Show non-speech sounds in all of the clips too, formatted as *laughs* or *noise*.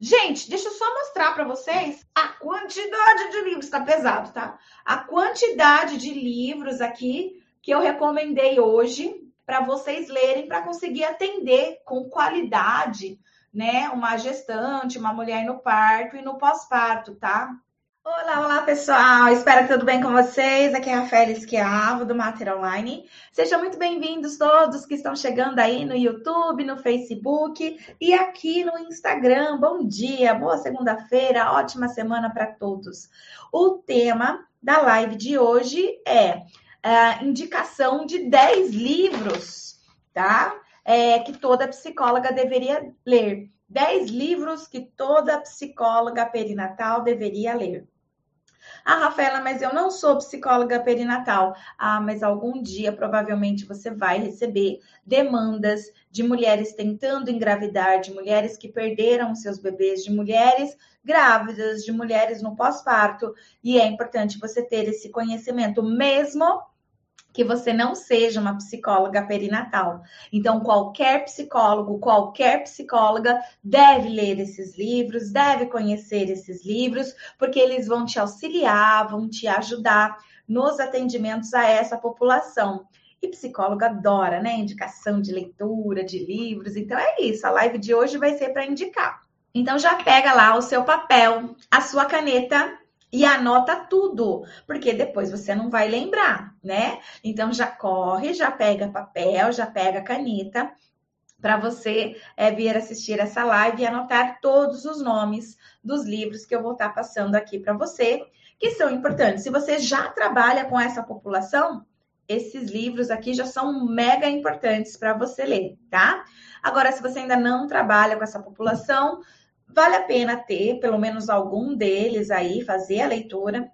Gente, deixa eu só mostrar para vocês a quantidade de livros, tá pesado, tá? A quantidade de livros aqui que eu recomendei hoje para vocês lerem para conseguir atender com qualidade, né, uma gestante, uma mulher no parto e no pós-parto, tá? Olá, olá pessoal, espero que tudo bem com vocês. Aqui é a Rafaela Esquiavo do Mater Online. Sejam muito bem-vindos todos que estão chegando aí no YouTube, no Facebook e aqui no Instagram. Bom dia, boa segunda-feira, ótima semana para todos. O tema da live de hoje é a indicação de 10 livros, tá? É, que toda psicóloga deveria ler. 10 livros que toda psicóloga perinatal deveria ler. Ah, Rafaela, mas eu não sou psicóloga perinatal. Ah, mas algum dia provavelmente você vai receber demandas de mulheres tentando engravidar, de mulheres que perderam seus bebês, de mulheres grávidas, de mulheres no pós-parto. E é importante você ter esse conhecimento, mesmo que você não seja uma psicóloga perinatal. Então, qualquer psicólogo, qualquer psicóloga deve ler esses livros, deve conhecer esses livros, porque eles vão te auxiliar, vão te ajudar nos atendimentos a essa população. E psicólogo adora, né? Indicação de leitura, de livros. Então é isso. A live de hoje vai ser para indicar. Então já pega lá o seu papel, a sua caneta e anota tudo, porque depois você não vai lembrar, né? Então já corre, já pega papel, já pega caneta para você é, vir assistir essa live e anotar todos os nomes dos livros que eu vou estar passando aqui para você, que são importantes. Se você já trabalha com essa população, esses livros aqui já são mega importantes para você ler, tá? Agora, se você ainda não trabalha com essa população, vale a pena ter pelo menos algum deles aí, fazer a leitura,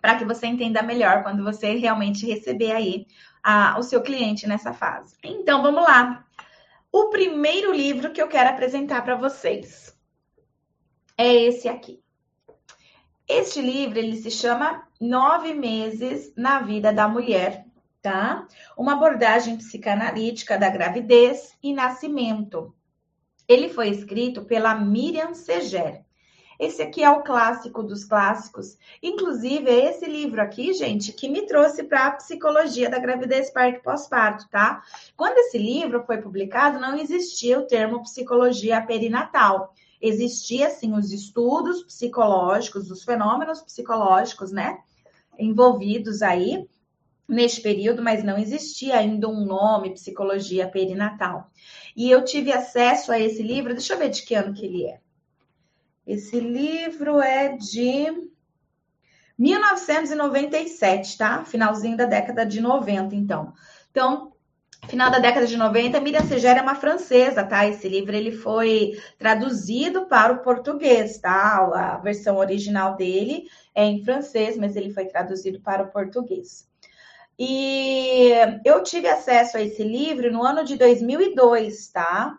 para que você entenda melhor quando você realmente receber aí a, o seu cliente nessa fase. Então, vamos lá. O primeiro livro que eu quero apresentar para vocês é esse aqui. Este livro ele se chama Nove Meses na Vida da Mulher, tá? Uma abordagem psicanalítica da gravidez e nascimento. Ele foi escrito pela Miriam Seger. Esse aqui é o clássico dos clássicos. Inclusive, é esse livro aqui, gente, que me trouxe para a psicologia da gravidez, parto pós-parto, tá? Quando esse livro foi publicado, não existia o termo psicologia perinatal. Existia, sim, os estudos psicológicos, os fenômenos psicológicos, né? Envolvidos aí neste período, mas não existia ainda um nome psicologia perinatal. E eu tive acesso a esse livro, deixa eu ver de que ano que ele é. Esse livro é de 1997, tá? Finalzinho da década de 90, então. Então, final da década de 90, Miriam Segera é uma francesa, tá? Esse livro ele foi traduzido para o português, tá? A versão original dele é em francês, mas ele foi traduzido para o português. E eu tive acesso a esse livro no ano de 2002, tá?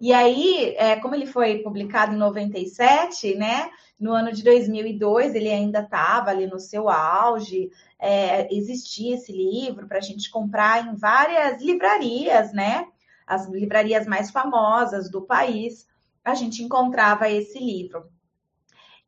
E aí, é, como ele foi publicado em 97, né? No ano de 2002, ele ainda estava ali no seu auge. É, existia esse livro para a gente comprar em várias livrarias, né? As livrarias mais famosas do país, a gente encontrava esse livro.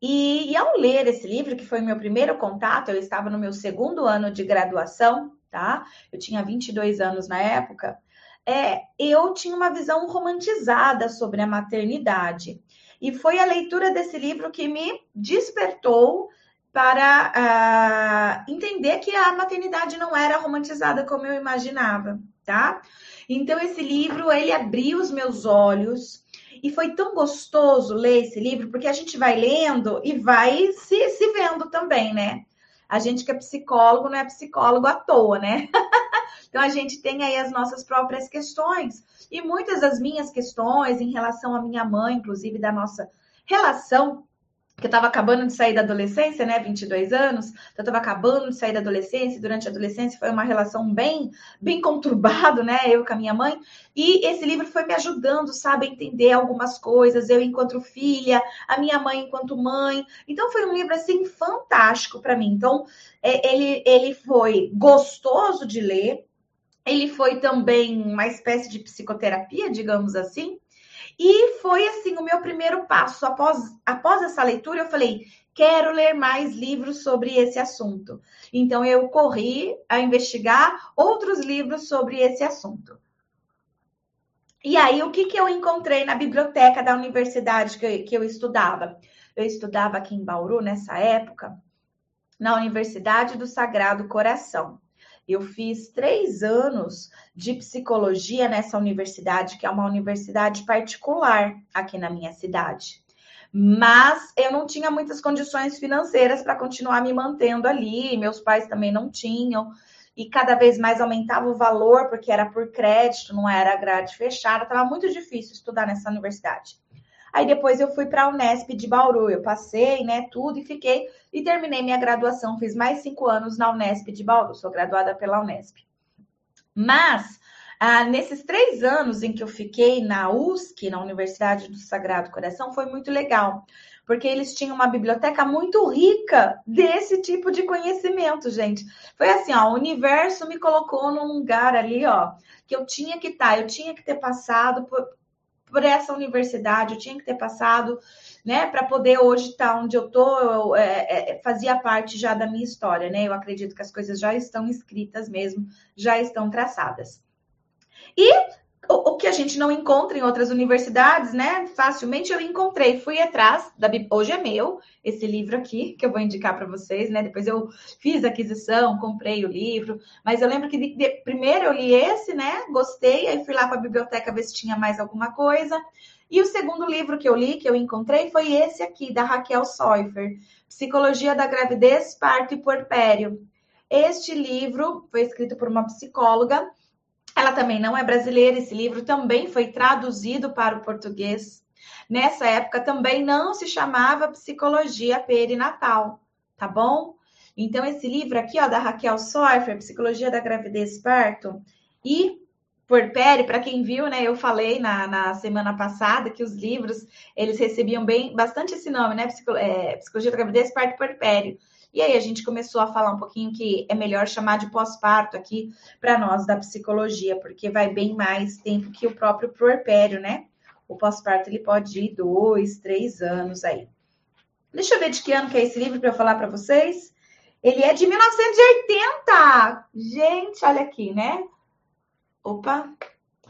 E, e, ao ler esse livro, que foi meu primeiro contato, eu estava no meu segundo ano de graduação, tá? Eu tinha 22 anos na época. É, eu tinha uma visão romantizada sobre a maternidade. E foi a leitura desse livro que me despertou para uh, entender que a maternidade não era romantizada como eu imaginava, tá? Então esse livro ele abriu os meus olhos e foi tão gostoso ler esse livro, porque a gente vai lendo e vai se, se vendo também, né? A gente que é psicólogo não é psicólogo à toa, né? *laughs* então a gente tem aí as nossas próprias questões. E muitas das minhas questões em relação à minha mãe, inclusive da nossa relação que eu estava acabando de sair da adolescência, né, 22 anos, então eu estava acabando de sair da adolescência, durante a adolescência foi uma relação bem, bem conturbado, né, eu com a minha mãe, e esse livro foi me ajudando, sabe, a entender algumas coisas, eu enquanto filha, a minha mãe enquanto mãe, então foi um livro, assim, fantástico para mim, então é, ele, ele foi gostoso de ler, ele foi também uma espécie de psicoterapia, digamos assim, E foi assim o meu primeiro passo. Após, após essa leitura, eu falei: quero ler mais livros sobre esse assunto. Então, eu corri a investigar outros livros sobre esse assunto. E aí, o que, que eu encontrei na biblioteca da universidade que eu, que eu estudava? Eu estudava aqui em Bauru nessa época, na Universidade do Sagrado Coração. Eu fiz três anos de psicologia nessa universidade, que é uma universidade particular aqui na minha cidade. Mas eu não tinha muitas condições financeiras para continuar me mantendo ali, meus pais também não tinham, e cada vez mais aumentava o valor, porque era por crédito, não era grade fechada, estava muito difícil estudar nessa universidade. Aí depois eu fui para a Unesp de Bauru, eu passei, né, tudo e fiquei e terminei minha graduação. Fiz mais cinco anos na Unesp de Bauru, sou graduada pela Unesp. Mas ah, nesses três anos em que eu fiquei na USC, na Universidade do Sagrado Coração, foi muito legal, porque eles tinham uma biblioteca muito rica desse tipo de conhecimento, gente. Foi assim, ó, o universo me colocou num lugar ali, ó, que eu tinha que estar, tá, eu tinha que ter passado por, por essa universidade, eu tinha que ter passado, né, para poder hoje estar tá onde eu tô, eu, é, é, fazia parte já da minha história, né? Eu acredito que as coisas já estão escritas mesmo, já estão traçadas. E o, o, que a gente não encontra em outras universidades, né? Facilmente eu encontrei, fui atrás da hoje é meu esse livro aqui que eu vou indicar para vocês, né? Depois eu fiz a aquisição, comprei o livro, mas eu lembro que de, de, primeiro eu li esse, né? Gostei, aí fui lá para a biblioteca ver se tinha mais alguma coisa. E o segundo livro que eu li, que eu encontrei, foi esse aqui, da Raquel Soifer, Psicologia da Gravidez, Parto e Porpério. Este livro foi escrito por uma psicóloga ela também não é brasileira, esse livro também foi traduzido para o português. Nessa época também não se chamava psicologia perinatal, tá bom? Então, esse livro aqui, ó, da Raquel Soifer, Psicologia da Gravidez e Parto, e Porpério, para quem viu, né, eu falei na, na semana passada que os livros, eles recebiam bem, bastante esse nome, né, é, Psicologia da Gravidez, Parto e Porpério. E aí a gente começou a falar um pouquinho que é melhor chamar de pós-parto aqui para nós da psicologia, porque vai bem mais tempo que o próprio puerpério, né? O pós-parto ele pode ir dois, três anos aí. Deixa eu ver de que ano que é esse livro para eu falar para vocês. Ele é de 1980! Gente, olha aqui, né? Opa!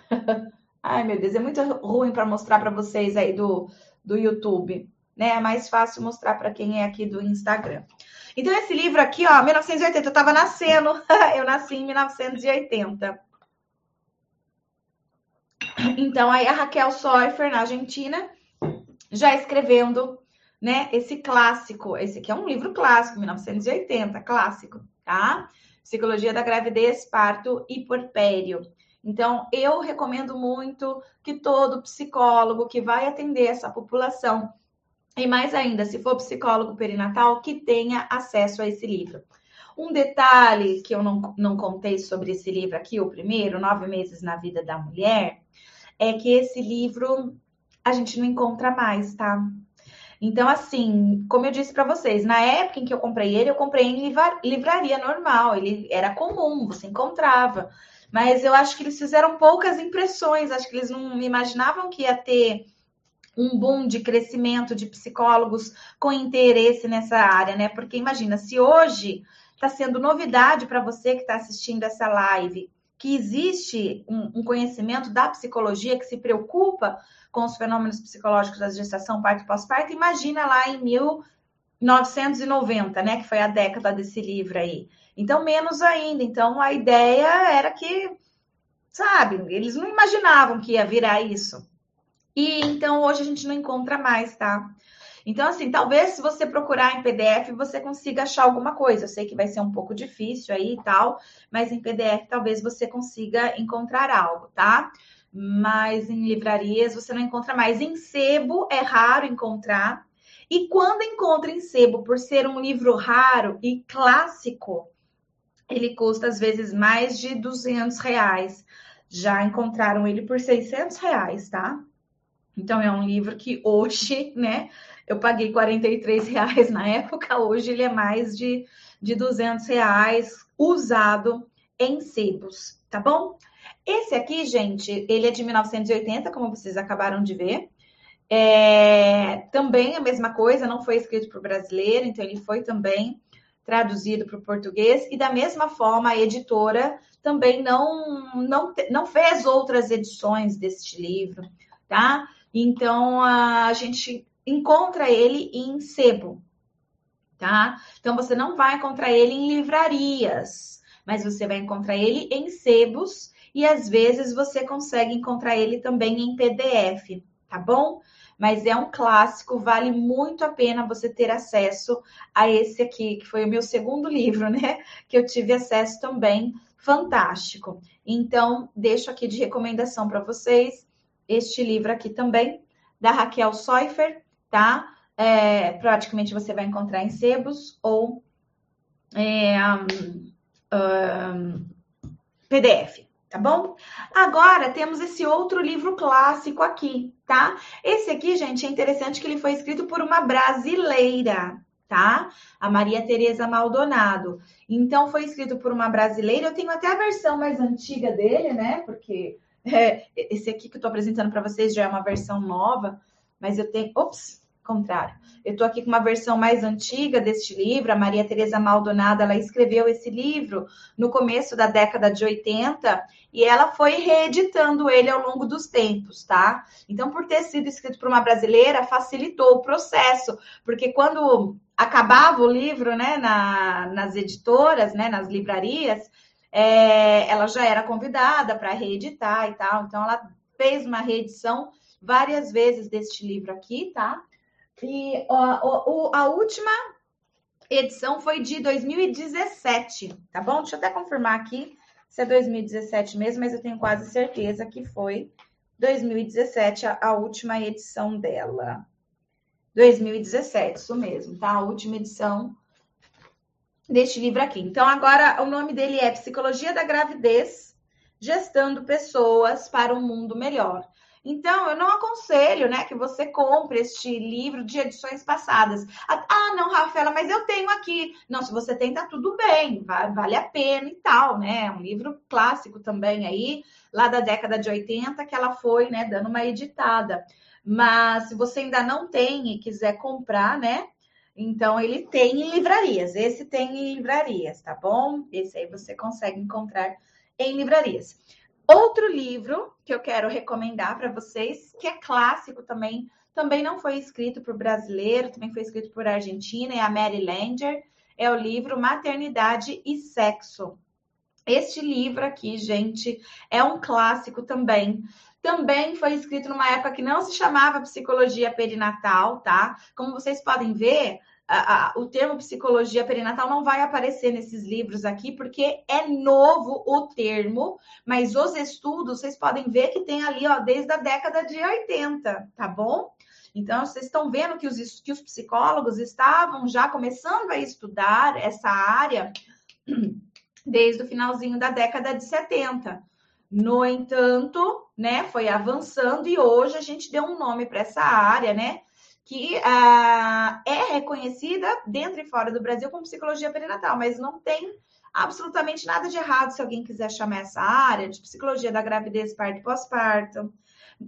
*laughs* Ai, meu Deus, é muito ruim para mostrar para vocês aí do, do YouTube, né? É mais fácil mostrar para quem é aqui do Instagram. Então, esse livro aqui, ó, 1980, eu estava nascendo, *laughs* eu nasci em 1980. Então, aí a Raquel Soifer, na Argentina, já escrevendo, né, esse clássico. Esse aqui é um livro clássico, 1980, clássico, tá? Psicologia da Gravidez, Parto e Porpério. Então, eu recomendo muito que todo psicólogo que vai atender essa população e mais ainda, se for psicólogo perinatal, que tenha acesso a esse livro. Um detalhe que eu não, não contei sobre esse livro aqui, o primeiro, Nove Meses na Vida da Mulher, é que esse livro a gente não encontra mais, tá? Então, assim, como eu disse para vocês, na época em que eu comprei ele, eu comprei em livraria normal, ele era comum, você encontrava. Mas eu acho que eles fizeram poucas impressões, acho que eles não imaginavam que ia ter um boom de crescimento de psicólogos com interesse nessa área, né? Porque imagina, se hoje está sendo novidade para você que está assistindo essa live, que existe um, um, conhecimento da psicologia que se preocupa com os fenômenos psicológicos da gestação, parto e pós-parto, imagina lá em 1990, né? Que foi a década desse livro aí. Então, menos ainda. Então, a ideia era que, sabe, eles não imaginavam que ia virar isso. E então hoje a gente não encontra mais, tá? Então, assim, talvez se você procurar em PDF, você consiga achar alguma coisa. Eu sei que vai ser um pouco difícil aí e tal, mas em PDF talvez você consiga encontrar algo, tá? Mas em livrarias você não encontra mais. Em sebo é raro encontrar. E quando encontra em sebo, por ser um livro raro e clássico, ele custa às vezes mais de 200 reais. Já encontraram ele por 600 reais, tá? Então, é um livro que hoje, né, eu paguei 43 reais na época, hoje ele é mais de, de 200 reais usado em sebos, tá bom? Esse aqui, gente, ele é de 1980, como vocês acabaram de ver. É, também a mesma coisa, não foi escrito para o brasileiro, então ele foi também traduzido para o português, e da mesma forma a editora também não, não, não fez outras edições deste livro, tá? Então a gente encontra ele em sebo, tá? Então você não vai encontrar ele em livrarias, mas você vai encontrar ele em sebos e às vezes você consegue encontrar ele também em PDF, tá bom? mas é um clássico, vale muito a pena você ter acesso a esse aqui, que foi o meu segundo *laughs* livro, né? Que eu tive acesso também, fantástico. Então, deixo aqui de recomendação para vocês este livro aqui também, da Raquel Seufer, tá? É, praticamente você vai encontrar em sebos ou é, um, um, PDF tá bom? Agora temos esse outro livro clássico aqui, tá? Esse aqui, gente, é interessante que ele foi escrito por uma brasileira, tá? A Maria Tereza Maldonado. Então, foi escrito por uma brasileira. Eu tenho até a versão mais antiga dele, né? Porque é, esse aqui que eu tô apresentando para vocês já é uma versão nova, mas eu tenho. Ops! contrário. Eu estou aqui com uma versão mais antiga deste livro. A Maria Tereza Maldonado, ela escreveu esse livro no começo da década de 80 e ela foi reeditando ele ao longo dos tempos, tá? Então, por ter sido escrito por uma brasileira, facilitou o processo, porque quando acabava o livro, né, na, nas editoras, né, nas livrarias, é, ela já era convidada para reeditar e tal. Então, ela fez uma reedição várias vezes deste livro aqui, tá? E a, a última edição foi de 2017, tá bom? Deixa eu até confirmar aqui se é 2017 mesmo, mas eu tenho quase certeza que foi 2017 a, a última edição dela. 2017, isso mesmo, tá? A última edição deste livro aqui. Então, agora o nome dele é Psicologia da Gravidez, Gestando Pessoas para um Mundo Melhor. Então, eu não aconselho, né, que você compre este livro de edições passadas. Ah, não, Rafaela, mas eu tenho aqui. Não, se você tem, tá tudo bem, vale a pena e tal, né? É um livro clássico também aí, lá da década de 80, que ela foi, né, dando uma editada. Mas se você ainda não tem e quiser comprar, né, então, ele tem em livrarias. Esse tem em livrarias, tá bom? Esse aí você consegue encontrar em livrarias. Outro livro que eu quero recomendar para vocês, que é clássico também, também não foi escrito por brasileiro, também foi escrito por argentina, é a Mary Langer, é o livro Maternidade e Sexo. Este livro aqui, gente, é um clássico também. Também foi escrito numa época que não se chamava psicologia perinatal, tá? Como vocês podem ver, a, a, o termo psicologia perinatal não vai aparecer nesses livros aqui, porque é novo o termo, mas os estudos, vocês podem ver que tem ali, ó, desde a década de 80, tá bom? Então, vocês estão vendo que os, que os psicólogos estavam já começando a estudar essa área *clears throat* desde o finalzinho da década de 70. No entanto, né, foi avançando e hoje a gente deu um nome para essa área, né? Que ah, é reconhecida dentro e fora do Brasil como psicologia perinatal, mas não tem absolutamente nada de errado se alguém quiser chamar essa área de psicologia da gravidez, parto e pós-parto,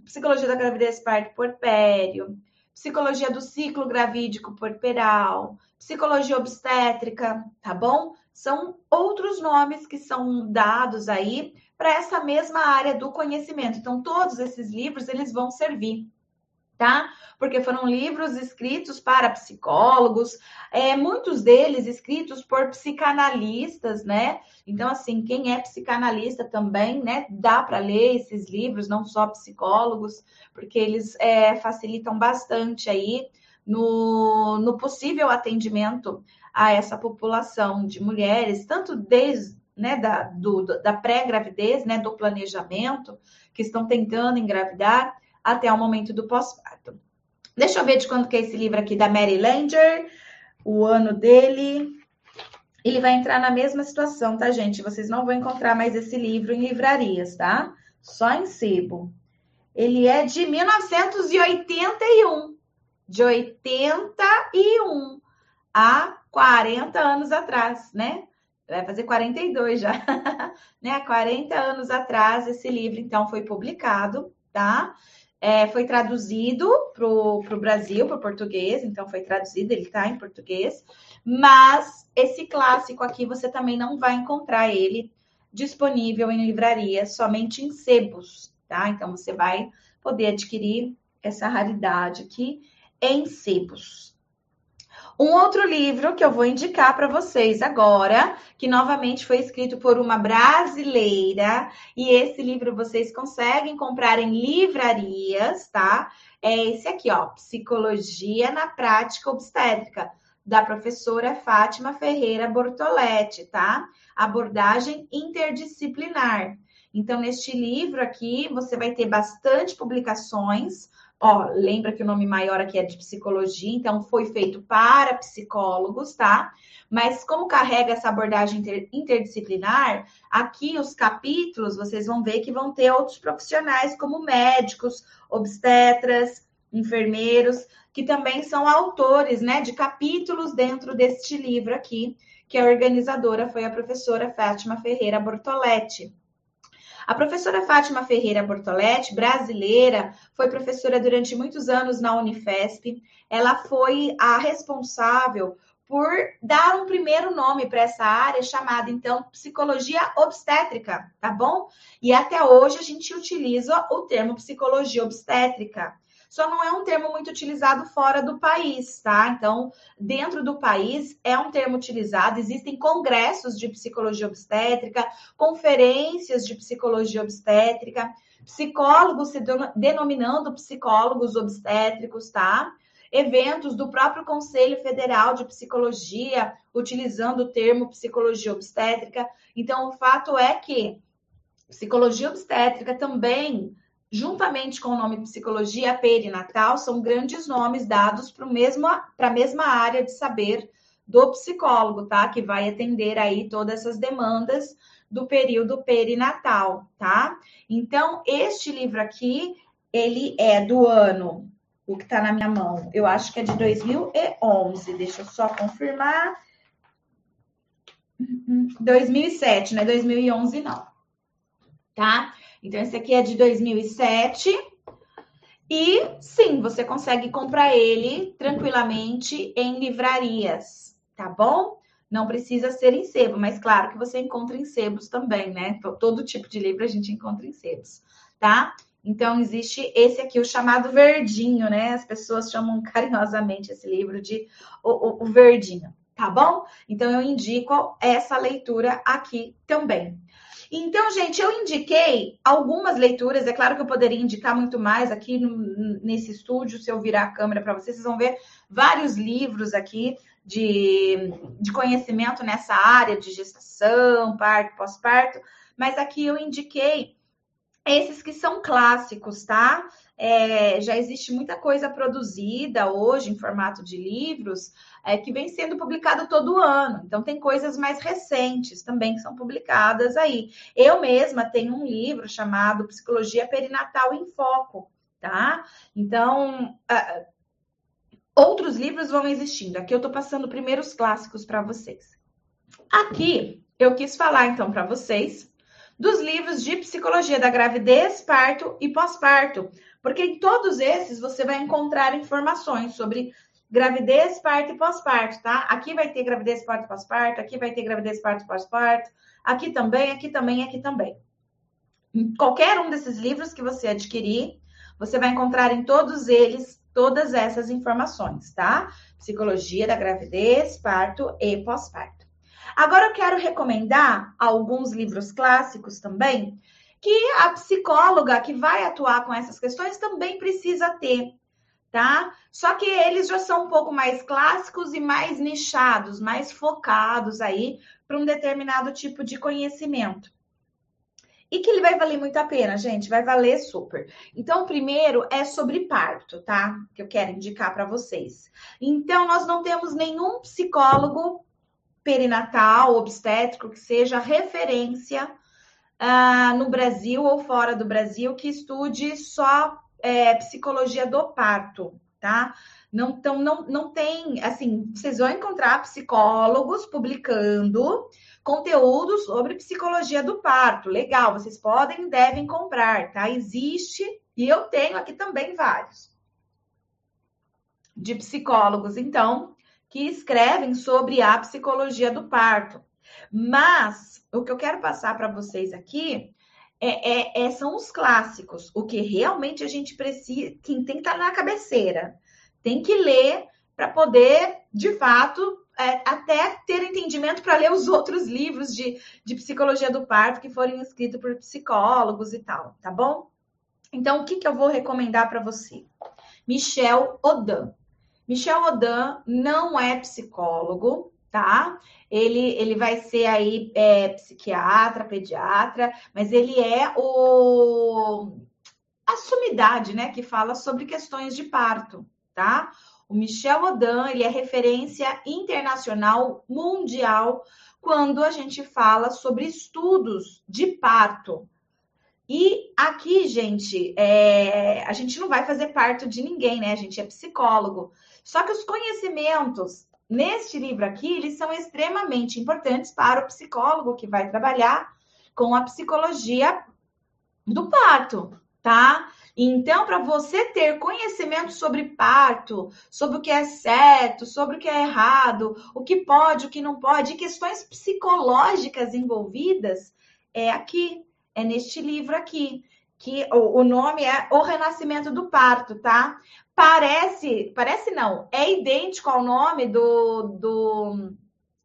psicologia da gravidez, parto porpério, psicologia do ciclo gravídico porperal, psicologia obstétrica, tá bom? São outros nomes que são dados aí para essa mesma área do conhecimento. Então, todos esses livros, eles vão servir tá? Porque foram livros escritos para psicólogos, é, muitos deles escritos por psicanalistas, né? Então, assim, quem é psicanalista também, né, dá para ler esses livros, não só psicólogos, porque eles é, facilitam bastante aí no, no possível atendimento a essa população de mulheres, tanto desde né, da, da pré-gravidez, né, do planejamento, que estão tentando engravidar, até o momento do pós-parto. Deixa eu ver de quando que é esse livro aqui da Mary Langer, o ano dele. Ele vai entrar na mesma situação, tá, gente? Vocês não vão encontrar mais esse livro em livrarias, tá? Só em sebo. Ele é de 1981. De 81 a 40 anos atrás, né? Vai fazer 42 já, *laughs* né? 40 anos atrás esse livro, então, foi publicado, tá? É, foi traduzido para o Brasil, para o português, então foi traduzido, ele está em português, mas esse clássico aqui você também não vai encontrar ele disponível em livraria, somente em sebos, tá? Então você vai poder adquirir essa raridade aqui em sebos. Um outro livro que eu vou indicar para vocês agora, que novamente foi escrito por uma brasileira, e esse livro vocês conseguem comprar em livrarias, tá? É esse aqui, ó, Psicologia na Prática Obstétrica, da professora Fátima Ferreira Bortoletti, tá? Abordagem interdisciplinar. Então, neste livro aqui, você vai ter bastante publicações Ó, lembra que o nome maior aqui é de psicologia, então foi feito para psicólogos, tá? Mas como carrega essa abordagem inter, interdisciplinar, aqui os capítulos vocês vão ver que vão ter outros profissionais, como médicos, obstetras, enfermeiros, que também são autores, né, de capítulos dentro deste livro aqui, que a organizadora foi a professora Fátima Ferreira Bortoletti. A professora Fátima Ferreira Bortoletti, brasileira, foi professora durante muitos anos na Unifesp. Ela foi a responsável por dar um primeiro nome para essa área chamada então psicologia obstétrica, tá bom? E até hoje a gente utiliza o termo psicologia obstétrica só não é um termo muito utilizado fora do país, tá? Então, dentro do país é um termo utilizado, existem congressos de psicologia obstétrica, conferências de psicologia obstétrica, psicólogos se denominando psicólogos obstétricos, tá? Eventos do próprio Conselho Federal de Psicologia, utilizando o termo psicologia obstétrica. Então, o fato é que psicologia obstétrica também juntamente com o nome psicologia perinatal, são grandes nomes dados para a mesma área de saber do psicólogo, tá? Que vai atender aí todas essas demandas do período perinatal, tá? Então, este livro aqui, ele é do ano, o que tá na minha mão, eu acho que é de 2011, deixa eu só confirmar. 2007, né? 2011 não. Tá? Então, esse aqui é de 2007. E sim, você consegue comprar ele tranquilamente em livrarias, tá bom? Não precisa ser em sebo, mas claro que você encontra em sebos também, né? Todo tipo de livro a gente encontra em sebos, tá? Então, existe esse aqui, o chamado verdinho, né? As pessoas chamam *laughs* carinhosamente esse livro de o, o, o verdinho, tá bom? Então, eu indico essa leitura aqui também. Então, gente, eu indiquei algumas leituras. É claro que eu poderia indicar muito mais aqui no, nesse estúdio, se eu virar a câmera para vocês, vocês vão ver vários livros aqui de, de conhecimento nessa área de gestação, parto, pós-parto. Mas aqui eu indiquei esses que são clássicos, tá? É, já existe muita coisa produzida hoje em formato de livros é, que vem sendo publicado todo ano. Então, tem coisas mais recentes também que são publicadas aí. Eu mesma tenho um livro chamado Psicologia Perinatal em Foco, tá? Então, uh, outros livros vão existindo. Aqui eu estou passando primeiros clássicos para vocês. Aqui eu quis falar então para vocês dos livros de psicologia da gravidez, parto e pós-parto, porque em todos esses você vai encontrar informações sobre gravidez, parto e pós-parto, tá? Aqui vai ter gravidez, parto e pós-parto, aqui vai ter gravidez, parto e pós-parto, aqui também, aqui também, aqui também. Em qualquer um desses livros que você adquirir, você vai encontrar em todos eles todas essas informações, tá? Psicologia da gravidez, parto e pós-parto. Agora eu quero recomendar alguns livros clássicos também, que a psicóloga que vai atuar com essas questões também precisa ter, tá? Só que eles já são um pouco mais clássicos e mais nichados, mais focados aí para um determinado tipo de conhecimento. E que ele vai valer muito a pena, gente, vai valer super. Então, o primeiro é sobre parto, tá? Que eu quero indicar para vocês. Então, nós não temos nenhum psicólogo perinatal, obstétrico, que seja referência uh, no Brasil ou fora do Brasil, que estude só é, psicologia do parto, tá? Não, então, não, não tem, assim, vocês vão encontrar psicólogos publicando conteúdo sobre psicologia do parto. Legal, vocês podem e devem comprar, tá? Existe, e eu tenho aqui também vários de psicólogos, então, que escrevem sobre a psicologia do parto. Mas o que eu quero passar para vocês aqui é, é, é, são os clássicos, o que realmente a gente precisa, quem tem que estar tá na cabeceira, tem que ler para poder, de fato, é, até ter entendimento para ler os outros livros de, de psicologia do parto que foram escritos por psicólogos e tal, tá bom? Então, o que, que eu vou recomendar para você? Michel Odan. Michel Odan não é psicólogo, tá? Ele, ele vai ser aí é, psiquiatra, pediatra, mas ele é o a sumidade, né, que fala sobre questões de parto, tá? O Michel Odan, ele é referência internacional mundial quando a gente fala sobre estudos de parto. E aqui, gente, é, a gente não vai fazer parto de ninguém, né? A gente é psicólogo. Só que os conhecimentos neste livro aqui, eles são extremamente importantes para o psicólogo que vai trabalhar com a psicologia do parto, tá? Então, para você ter conhecimento sobre parto, sobre o que é certo, sobre o que é errado, o que pode, o que não pode, questões psicológicas envolvidas, é aqui, é neste livro aqui que o, nome é O Renascimento do Parto, tá? Parece, parece não, é idêntico ao nome do, do,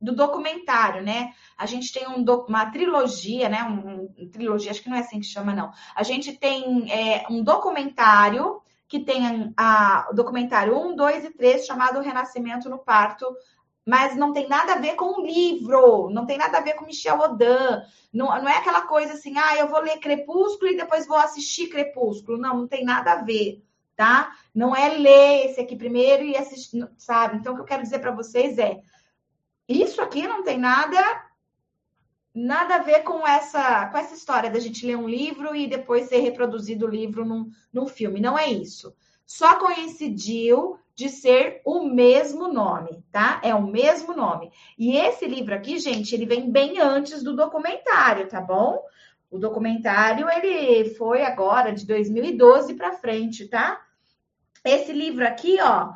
do documentário, né? A gente tem um, uma trilogia, né? Um, um, trilogia, acho que não é assim que chama, não. A gente tem é, um documentário que tem a, o documentário 1, 2 e 3, chamado Renascimento no Parto, mas não tem nada a ver com o livro, não tem nada a ver com Michel Odan, não, não é aquela coisa assim, ah, eu vou ler Crepúsculo e depois vou assistir Crepúsculo. Não, não tem nada a ver, tá? Não é ler esse aqui primeiro e assistir, sabe? Então, o que eu quero dizer para vocês é, isso aqui não tem nada nada a ver com essa com essa história da gente ler um livro e depois ser reproduzido o livro num, num filme. Não é isso. Só coincidiu de ser o mesmo nome, tá? É o mesmo nome. E esse livro aqui, gente, ele vem bem antes do documentário, tá bom? O documentário ele foi agora de 2012 para frente, tá? Esse livro aqui, ó,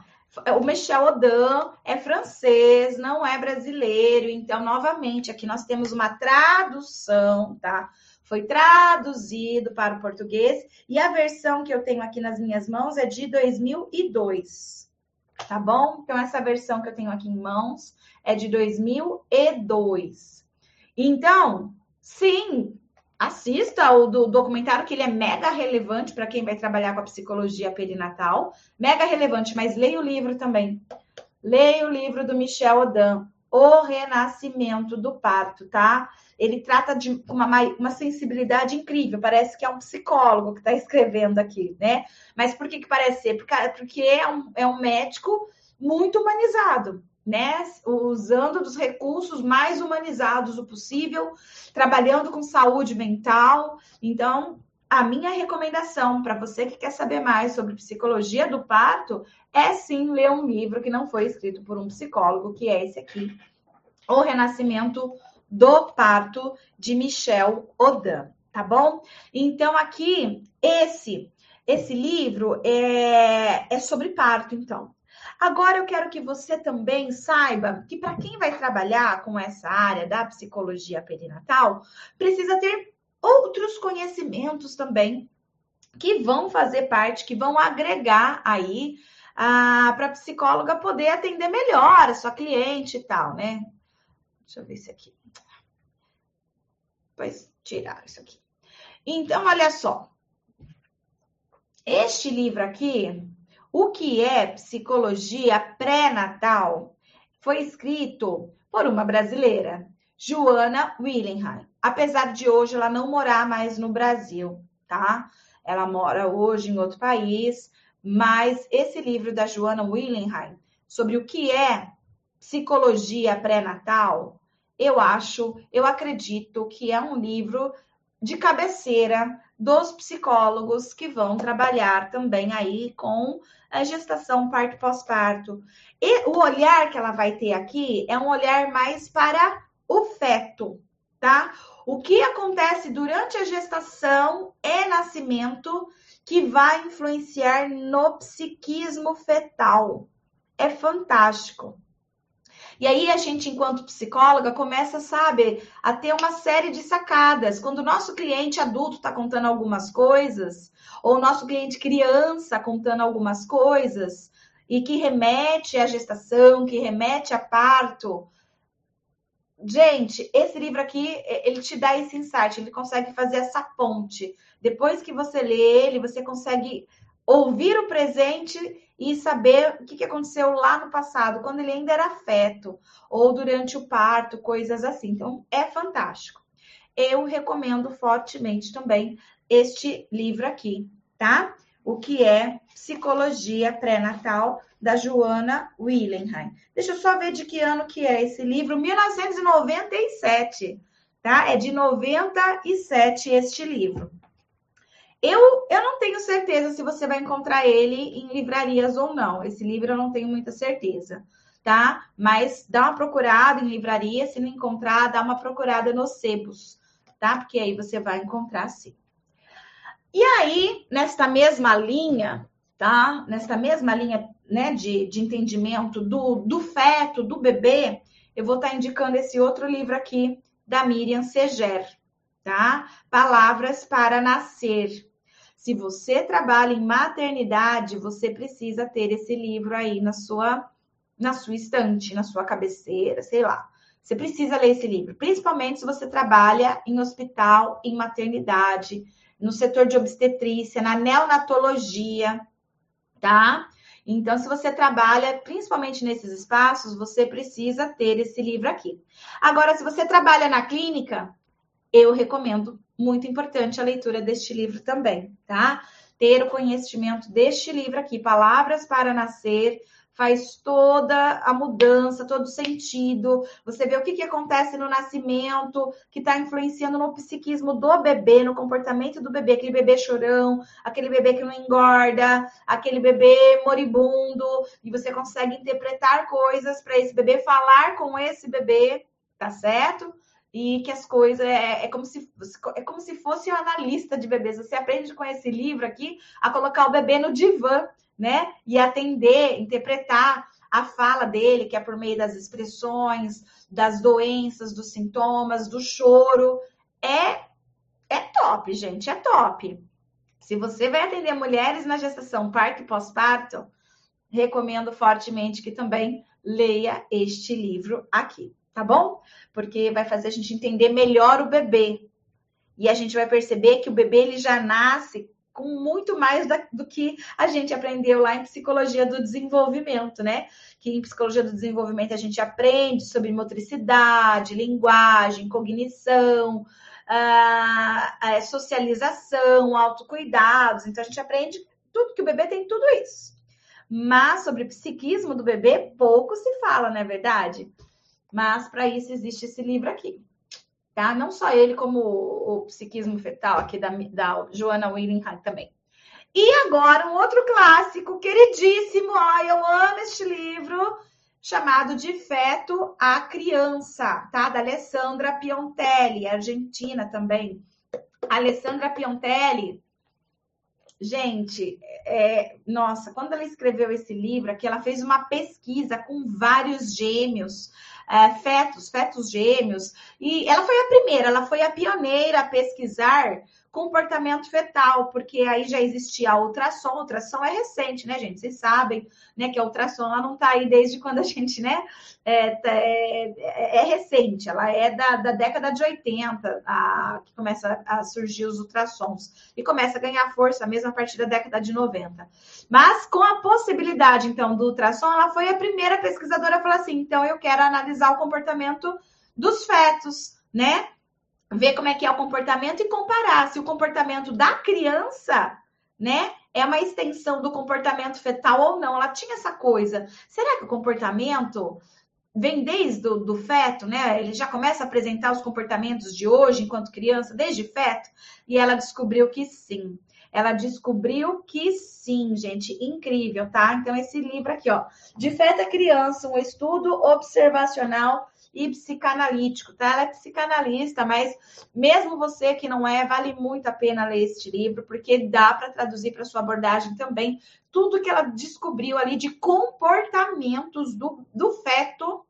o Michel Odan é francês, não é brasileiro. Então, novamente, aqui nós temos uma tradução, tá? Foi traduzido para o português e a versão que eu tenho aqui nas minhas mãos é de 2002 tá bom? Então, essa versão que eu tenho aqui em mãos é de 2002. Então, sim, assista o do documentário, que ele é mega relevante para quem vai trabalhar com a psicologia perinatal. Mega relevante, mas leia o livro também. Leia o livro do Michel Odan, O Renascimento do Parto, tá? Ele trata de uma, uma sensibilidade incrível. Parece que é um psicólogo que está escrevendo aqui, né? Mas por que, que parece ser? Porque, é, um, é um médico muito humanizado, né? Usando dos recursos mais humanizados o possível, trabalhando com saúde mental. Então, a minha recomendação para você que quer saber mais sobre psicologia do parto é sim ler um livro que não foi escrito por um psicólogo, que é esse aqui, O Renascimento do parto de Michel Odan, tá bom? Então aqui esse esse livro é, é sobre parto, então. Agora eu quero que você também saiba que para quem vai trabalhar com essa área da psicologia perinatal, precisa ter outros conhecimentos também que vão fazer parte, que vão agregar aí para a psicóloga poder atender melhor a sua cliente e tal, né? Deixa eu ver se aqui. Depois tirar isso aqui. Então, olha só. Este livro aqui, O que é Psicologia Pré-Natal, foi escrito por uma brasileira, Joana Willingham. Apesar de hoje ela não morar mais no Brasil, tá? Ela mora hoje em outro país, mas esse livro da Joana Willingham sobre o que é psicologia pré-natal eu acho, eu acredito que é um livro de cabeceira dos psicólogos que vão trabalhar também aí com a gestação, parto pós-parto. E o olhar que ela vai ter aqui é um olhar mais para o feto, tá? O que acontece durante a gestação e nascimento que vai influenciar no psiquismo fetal. É fantástico. E aí a gente, enquanto psicóloga, começa, sabe, a ter uma série de sacadas. Quando o nosso cliente adulto está contando algumas coisas, ou o nosso cliente criança contando algumas coisas, e que remete à gestação, que remete a parto. Gente, esse livro aqui, ele te dá esse insight, ele consegue fazer essa ponte. Depois que você lê ele, você consegue ouvir o presente e saber o que aconteceu lá no passado, quando ele ainda era feto, ou durante o parto, coisas assim. Então, é fantástico. Eu recomendo fortemente também este livro aqui, tá? O que é Psicologia Pré-Natal, da Joana Willenheim. Deixa eu só ver de que ano que é esse livro, 1997, tá? É de 97 este livro. Eu, eu não tenho certeza se você vai encontrar ele em livrarias ou não. Esse livro eu não tenho muita certeza, tá? Mas dá uma procurada em livraria, se não encontrar, dá uma procurada nos sebos, tá? Porque aí você vai encontrar sim. E aí, nesta mesma linha, tá? Nesta mesma linha, né, de, de entendimento do, do feto, do bebê, eu vou estar tá indicando esse outro livro aqui da Miriam Seger, tá? Palavras para nascer. Se você trabalha em maternidade, você precisa ter esse livro aí na sua na sua estante, na sua cabeceira, sei lá. Você precisa ler esse livro, principalmente se você trabalha em hospital, em maternidade, no setor de obstetrícia, na neonatologia, tá? Então, se você trabalha principalmente nesses espaços, você precisa ter esse livro aqui. Agora, se você trabalha na clínica, eu recomendo muito importante a leitura deste livro também, tá? Ter o conhecimento deste livro aqui, Palavras para Nascer, faz toda a mudança, todo o sentido. Você vê o que, que acontece no nascimento, que está influenciando no psiquismo do bebê, no comportamento do bebê, aquele bebê chorão, aquele bebê que não engorda, aquele bebê moribundo, e você consegue interpretar coisas para esse bebê, falar com esse bebê, tá certo? E que as coisas é, é, como se é como se fosse um analista de bebês. Você aprende com esse livro aqui a colocar o bebê no divã, né? E atender, interpretar a fala dele, que é por meio das expressões, das doenças, dos sintomas, do choro. É é top, gente, é top. Se você vai atender mulheres na gestação, parto e pós-parto, recomendo fortemente que também leia este livro aqui tá bom? Porque vai fazer a gente entender melhor o bebê. E a gente vai perceber que o bebê ele já nasce com muito mais da, do que a gente aprendeu lá em psicologia do desenvolvimento, né? Que em psicologia do desenvolvimento a gente aprende sobre motricidade, linguagem, cognição, a, a socialização, autocuidados. Então a gente aprende tudo que o bebê tem tudo isso. Mas sobre psiquismo do bebê pouco se fala, não é verdade? Mas para isso existe esse livro aqui. Tá? Não só ele, como o, o Psiquismo Fetal, aqui da, da Joana Willingham também. E agora um outro clássico queridíssimo, ó, eu amo este livro, chamado De Feto à Criança, tá? Da Alessandra Piontelli, argentina também. Alessandra Piontelli, gente, é, nossa, quando ela escreveu esse livro aqui, ela fez uma pesquisa com vários gêmeos é, fetos, fetos gêmeos. E ela foi a primeira, ela foi a pioneira a pesquisar comportamento fetal, porque aí já existia a ultrassom, a ultrassom é recente, né, gente? Vocês sabem, né, que a ultrassom ela não tá aí desde quando a gente, né, é, tá, é, é, é recente, ela é da, da década de 80, a, que começa a surgir os ultrassons, e começa a ganhar força mesmo a partir da década de 90. Mas com a possibilidade, então, do ultrassom, ela foi a primeira pesquisadora a falar assim, então eu quero analisar o comportamento dos fetos, né? Ver como é que é o comportamento e comparar se o comportamento da criança, né, é uma extensão do comportamento fetal ou não. Ela tinha essa coisa. Será que o comportamento vem desde do, do feto, né? Ele já começa a apresentar os comportamentos de hoje enquanto criança, desde feto, e ela descobriu que sim. Ela descobriu que sim, gente, incrível, tá? Então, esse livro aqui, ó, De Feto a Criança, um estudo observacional e psicanalítico, tá? Ela é psicanalista, mas mesmo você que não é, vale muito a pena ler este livro, porque dá para traduzir para sua abordagem também tudo que ela descobriu ali de comportamentos do, do feto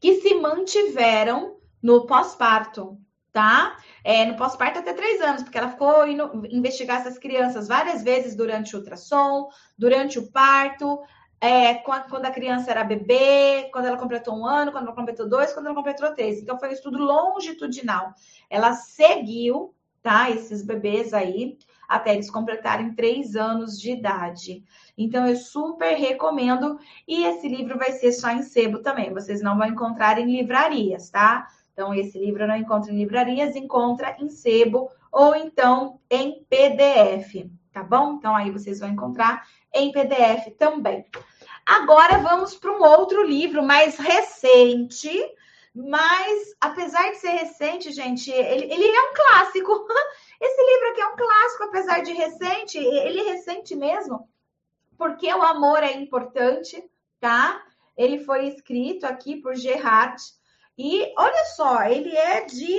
que se mantiveram no pós-parto, tá? É, no pós-parto até três anos, porque ela ficou indo investigar essas crianças várias vezes durante o ultrassom, durante o parto, é, quando a criança era bebê, quando ela completou um ano, quando ela completou dois, quando ela completou três. Então, foi um estudo longitudinal. Ela seguiu, tá, esses bebês aí, até eles completarem três anos de idade. Então, eu super recomendo. E esse livro vai ser só em sebo também. Vocês não vão encontrar em livrarias, tá? Então, esse livro não encontra em livrarias, encontra em sebo ou então em PDF, tá bom? Então, aí vocês vão encontrar em PDF também. Agora vamos para um outro livro mais recente, mas apesar de ser recente, gente, ele, ele é um clássico. *laughs* Esse livro aqui é um clássico, apesar de recente, ele é recente mesmo, porque o amor é importante, tá? Ele foi escrito aqui por Gerard. E olha só, ele é de.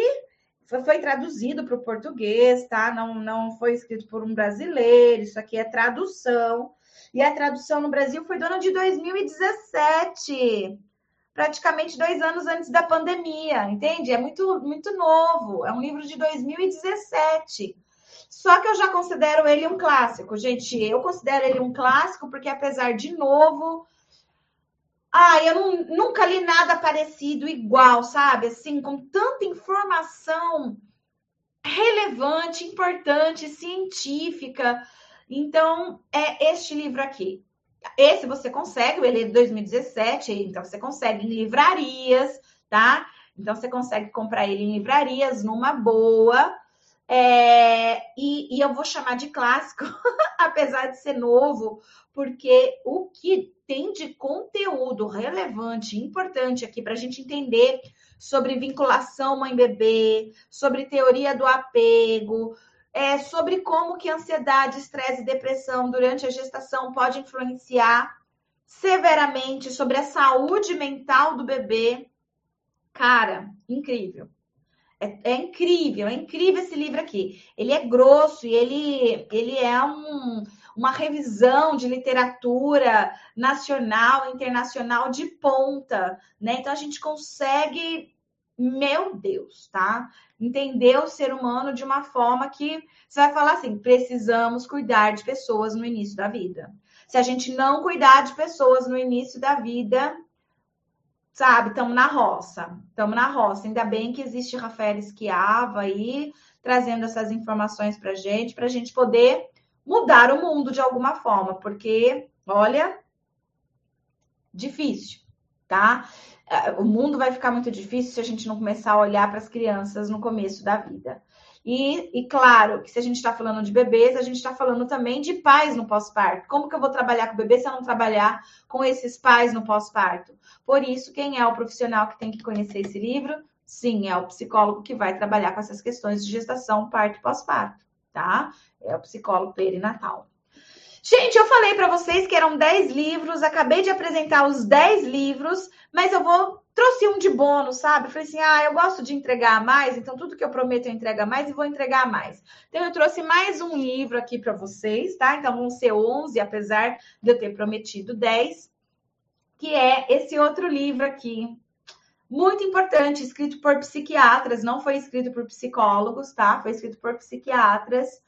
Foi, foi traduzido para o português, tá? Não, não foi escrito por um brasileiro, isso aqui é tradução. E a tradução no Brasil foi do ano de 2017, praticamente dois anos antes da pandemia, entende? É muito, muito novo, é um livro de 2017. Só que eu já considero ele um clássico, gente. Eu considero ele um clássico porque, apesar de novo, ah, eu não, nunca li nada parecido igual, sabe? Assim, com tanta informação relevante, importante, científica. Então, é este livro aqui. Esse você consegue, ele é de 2017, então você consegue em livrarias, tá? Então você consegue comprar ele em livrarias numa boa. É, e, e, eu vou chamar de clássico, *laughs* apesar de ser novo, porque o que tem de conteúdo relevante, importante aqui para a gente entender sobre vinculação mãe-bebê, sobre teoria do apego, é, sobre como que ansiedade, estresse e depressão durante a gestação pode influenciar severamente sobre a saúde mental do bebê. Cara, incrível. É, é, incrível, é incrível esse livro aqui. Ele é grosso e ele, ele é um, uma revisão de literatura nacional, internacional de ponta, né? Então a gente consegue meu Deus, tá? Entender o ser humano de uma forma que você vai falar assim: precisamos cuidar de pessoas no início da vida. Se a gente não cuidar de pessoas no início da vida, sabe, estamos na roça. Estamos na roça. Ainda bem que existe Rafael Esquiava aí trazendo essas informações para gente, para a gente poder mudar o mundo de alguma forma, porque, olha, difícil, tá? É, o mundo vai ficar muito difícil se a gente não começar a olhar para as crianças no começo da vida. E, e, claro que se a gente está falando de bebês, a gente está falando também de pais no pós-parto. Como que eu vou trabalhar com bebê se eu não trabalhar com esses pais no pós-parto? Por isso, quem é o profissional que tem que conhecer esse livro? Sim, é o psicólogo que vai trabalhar com essas questões de gestação, parto e pós-parto, tá? É o psicólogo perinatal. Gente, eu falei para vocês que eram 10 livros, acabei de apresentar os 10 livros, mas eu vou trouxe um de bônus, sabe? Falei assim: "Ah, eu gosto de entregar mais, então tudo que eu prometo eu entrego mais e vou entregar mais". Então eu trouxe mais um livro aqui para vocês, tá? Então vão ser 11, apesar de eu ter prometido 10, que é esse outro livro aqui. Muito importante, escrito por psiquiatras, não foi escrito por psicólogos, tá? Foi escrito por psiquiatras.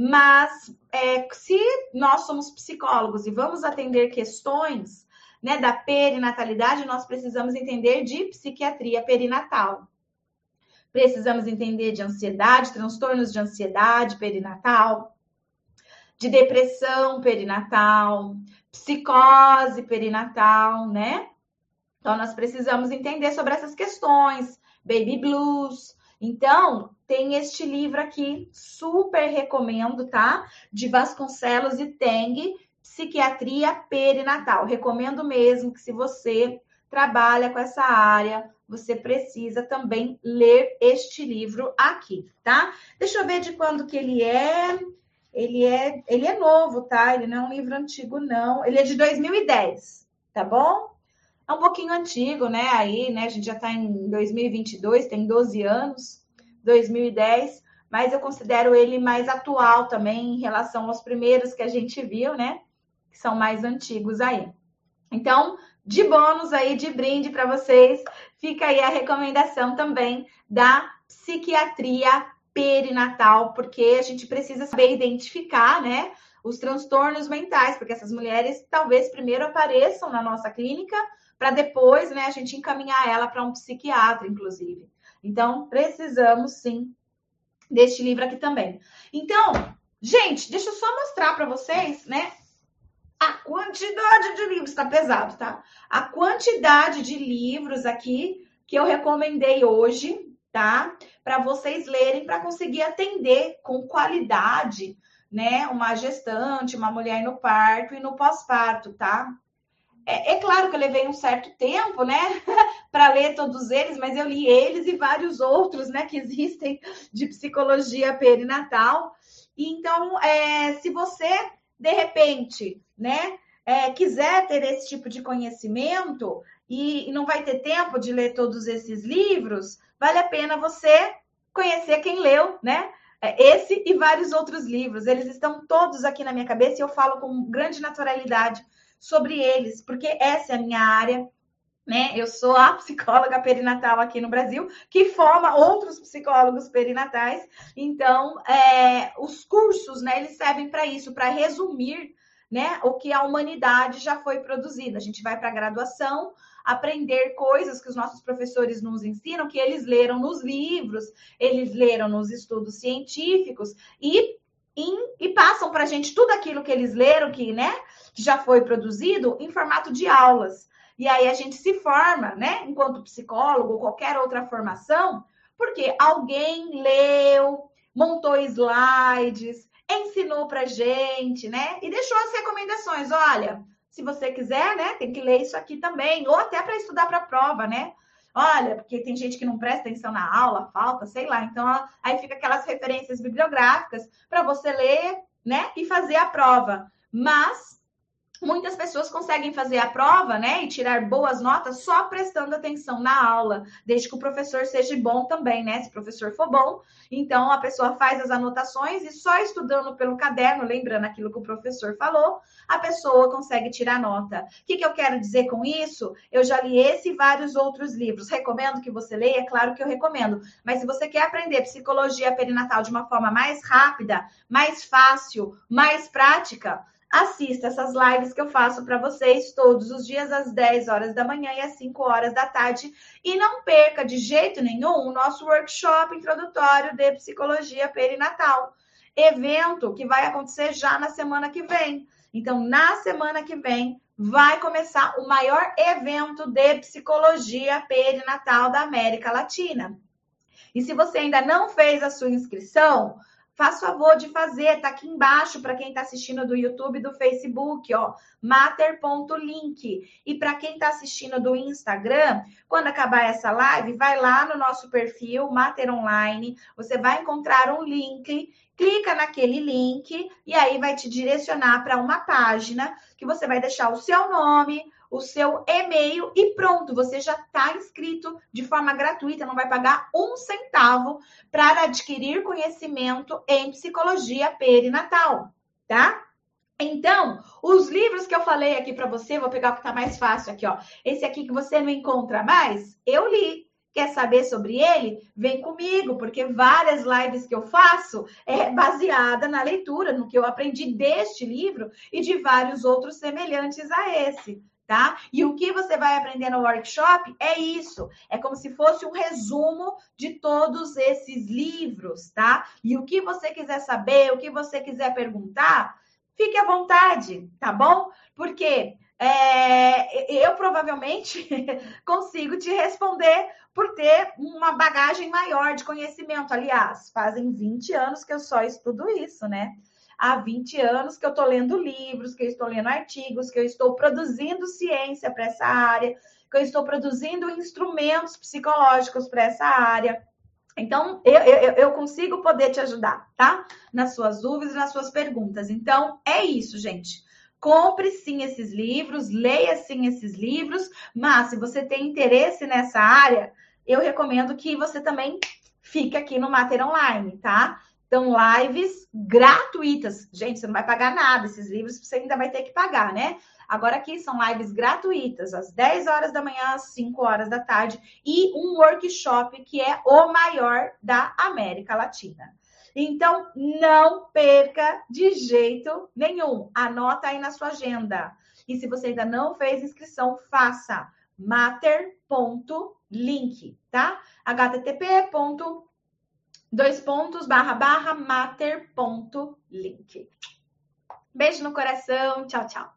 Mas é, se nós somos psicólogos e vamos atender questões né, da perinatalidade, nós precisamos entender de psiquiatria perinatal. Precisamos entender de ansiedade, transtornos de ansiedade perinatal, de depressão perinatal, psicose perinatal, né? Então, nós precisamos entender sobre essas questões, baby blues. Então, tem este livro aqui, super recomendo, tá? De Vasconcelos e Teng, Psiquiatria Perinatal. Recomendo mesmo que se você trabalha com essa área, você precisa também ler este livro aqui, tá? Deixa eu ver de quando que ele é. Ele é, ele é novo, tá? Ele não é um livro antigo, não. Ele é de 2010, tá bom? É um pouquinho antigo, né? Aí, né? A gente já tá em 2022, tem 12 anos, 2010, mas eu considero ele mais atual também em relação aos primeiros que a gente viu, né? Que são mais antigos aí. Então, de bônus aí, de brinde para vocês, fica aí a recomendação também da psiquiatria perinatal, porque a gente precisa saber identificar, né, os transtornos mentais, porque essas mulheres talvez primeiro apareçam na nossa clínica para depois, né, a gente encaminhar ela para um psiquiatra, inclusive. Então, precisamos sim deste livro aqui também. Então, gente, deixa eu só mostrar para vocês, né, a quantidade de livros está pesado, tá? A quantidade de livros aqui que eu recomendei hoje, tá? Para vocês lerem, para conseguir atender com qualidade, né? Uma gestante, uma mulher no parto e no pós-parto, tá? É, é, claro que eu levei um certo tempo, né, *laughs* para ler todos eles, mas eu li eles e vários outros, né, que existem de psicologia perinatal. Então, é, se você de repente, né, é, quiser ter esse tipo de conhecimento e, e não vai ter tempo de ler todos esses livros, vale a pena você conhecer quem leu, né? É, esse e vários outros livros. Eles estão todos aqui na minha cabeça e eu falo com grande naturalidade sobre eles, porque essa é a minha área. Né? Eu sou a *laughs* psicóloga perinatal aqui no Brasil, que forma outros psicólogos perinatais. Então, é, os cursos, né, eles servem para isso, para resumir, né, o que a humanidade já foi produzida. A gente vai para a graduação, aprender coisas que os nossos professores nos ensinam, que eles leram nos livros, eles leram nos estudos científicos e, e passam para a gente tudo aquilo que eles leram, que, né, que já foi produzido, em formato de aulas. E aí a gente se forma, né, enquanto psicólogo ou qualquer outra formação, porque alguém leu, montou slides, ensinou pra gente, né? E deixou as recomendações. Olha, se você quiser, né, tem que ler isso aqui também, ou até para estudar para a prova, né? Olha, porque tem gente que não presta atenção na aula, falta, sei lá. Então, aí fica aquelas referências bibliográficas para você ler, né, e fazer a prova. Mas muitas pessoas conseguem fazer a prova, né, e tirar boas notas só prestando atenção na aula, desde que o professor seja bom também, né? Se o professor for bom, então a pessoa faz as anotações e só estudando pelo caderno, lembrando aquilo que o professor falou, a pessoa consegue tirar nota. O que, que eu quero dizer com isso? Eu já li esse e vários outros livros. Recomendo que você leia, é claro que eu recomendo. Mas se você quer aprender psicologia perinatal de uma forma mais rápida, mais fácil, mais prática, assista essas lives que eu faço para vocês todos os dias às 10 horas da manhã e às 5 horas da tarde. E não perca de jeito nenhum o nosso workshop introdutório de psicologia perinatal. Evento que vai acontecer já na semana que vem. Então, na semana que vem, vai começar o maior evento de psicologia perinatal da América Latina. E se você ainda não fez a sua inscrição, Faz favor de fazer, tá aqui embaixo para quem está assistindo do YouTube, do Facebook, ó, mater.link. E para quem está assistindo do Instagram, quando acabar essa live, vai lá no nosso perfil Mater Online, você vai encontrar um link, clica naquele link e aí vai te direcionar para uma página que você vai deixar o seu nome, o seu e-mail e pronto, você já está inscrito de forma gratuita, não vai pagar um centavo para adquirir conhecimento em psicologia perinatal, tá? Então, os livros que eu falei aqui para você, vou pegar o que está mais fácil aqui, ó. Esse aqui que você não encontra mais, eu li. Quer saber sobre ele? Vem comigo, porque várias lives que eu faço é baseada na leitura, no que eu aprendi deste livro e de vários outros semelhantes a esse tá? E o que você vai aprender no workshop é isso. É como se fosse um resumo de todos esses livros, tá? E o que você quiser saber, o que você quiser perguntar, fique à vontade, tá bom? Porque é, eu provavelmente *laughs* consigo te responder por ter uma bagagem maior de conhecimento. Aliás, fazem 20 anos que eu só estudo isso, né? Há 20 anos que eu estou lendo livros, que eu estou lendo artigos, que eu estou produzindo ciência para essa área, que eu estou produzindo instrumentos psicológicos para essa área. Então, eu, eu, eu, consigo poder te ajudar, tá? Nas suas dúvidas, nas suas perguntas. Então, é isso, gente. Compre sim esses livros, leia sim esses livros, mas se você tem interesse nessa área, eu recomendo que você também fique aqui no Mater Online, tá? Então, lives gratuitas. Gente, você não vai pagar nada. Esses livros você ainda vai ter que pagar, né? Agora aqui são lives gratuitas, às 10 horas da manhã, às 5 horas da tarde, e um workshop que é o maior da América Latina. Então, não perca de jeito nenhum. Anota aí na sua agenda. E se você ainda não fez inscrição, faça mater.link, tá? http. Dois pontos, barra, barra, mater.link. Beijo no coração. Tchau, tchau.